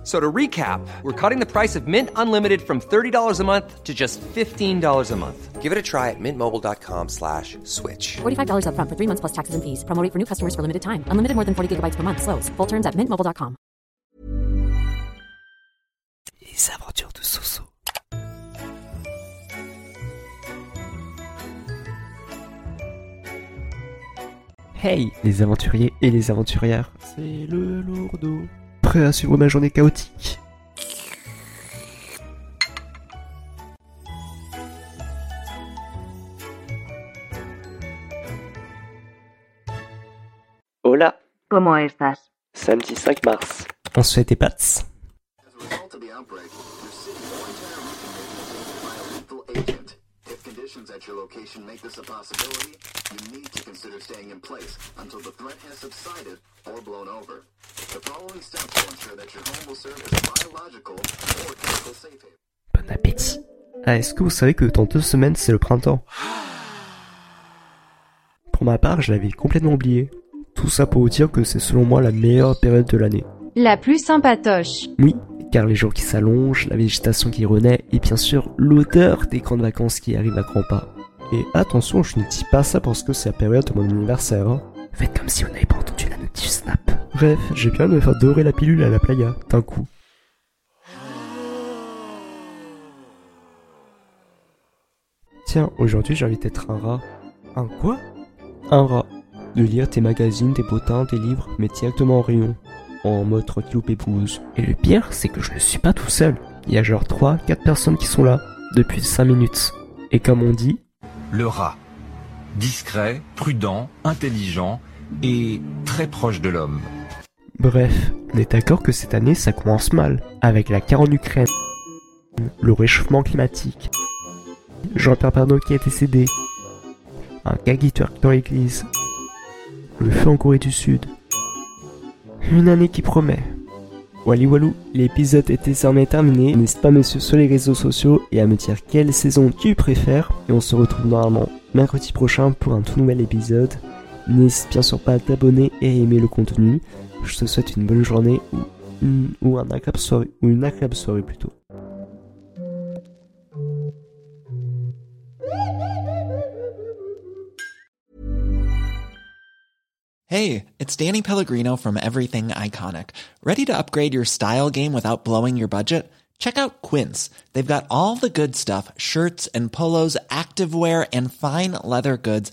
F- So to recap, we're cutting the price of Mint Unlimited from $30 a month to just $15 a month. Give it a try at mintmobile.com slash switch. $45 upfront for three months plus taxes and fees. Promo rate for new customers for limited time. Unlimited more than 40 gigabytes per month. Slows. Full terms at mintmobile.com. Les aventures de Soso. Hey les aventuriers et les aventurières, c'est le lourdeau. Prêt à suivre ma journée chaotique Hola, ¿Cómo estás? samedi 5 mars. On se fait des pâtes As a result of the outbreak, your city or entire region may be invaded by a lethal agent. If conditions at your location make this a possibility, you need to consider staying in place until the threat has subsided or blown over. Bon appétit. Ah, est-ce que vous savez que dans deux semaines, c'est le printemps? Pour ma part, je l'avais complètement oublié. Tout ça pour vous dire que c'est selon moi la meilleure période de l'année. La plus sympatoche. Oui, car les jours qui s'allongent, la végétation qui renaît, et bien sûr l'odeur des grandes vacances qui arrivent à grands pas. Et attention, je ne dis pas ça parce que c'est la période de mon anniversaire. hein. Faites comme si vous n'avez pas Bref, j'ai bien de me faire dorer la pilule à la playa, d'un coup. Tiens, aujourd'hui j'ai envie d'être un rat. Un quoi? Un rat. De lire tes magazines, tes potins, tes livres, mais directement en rayon. En mode tranquillou pépouze. Et le pire, c'est que je ne suis pas tout seul. Il y a genre 3, 4 personnes qui sont là, depuis 5 minutes. Et comme on dit, Le rat. Discret, prudent, intelligent et très proche de l'homme. Bref, on est d'accord que cette année ça commence mal. Avec la guerre en Ukraine, le réchauffement climatique, Jean-Pierre Pernaut qui est décédé, un gars dans l'église, le feu en Corée du Sud. Une année qui promet. Wally Walou, l'épisode est désormais terminé. N'hésite pas à me suivre sur les réseaux sociaux et à me dire quelle saison tu préfères. Et on se retrouve normalement mercredi prochain pour un tout nouvel épisode. N'hésite bien sûr pas à t'abonner et à aimer le contenu. Je te souhaite une bonne journée ou, ou un agréable soirée, ou une agréable soirée plutôt. Hey, it's Danny Pellegrino from Everything Iconic. Ready to upgrade your style game without blowing your budget? Check out Quince. They've got all the good stuff shirts and polos, activewear, and fine leather goods,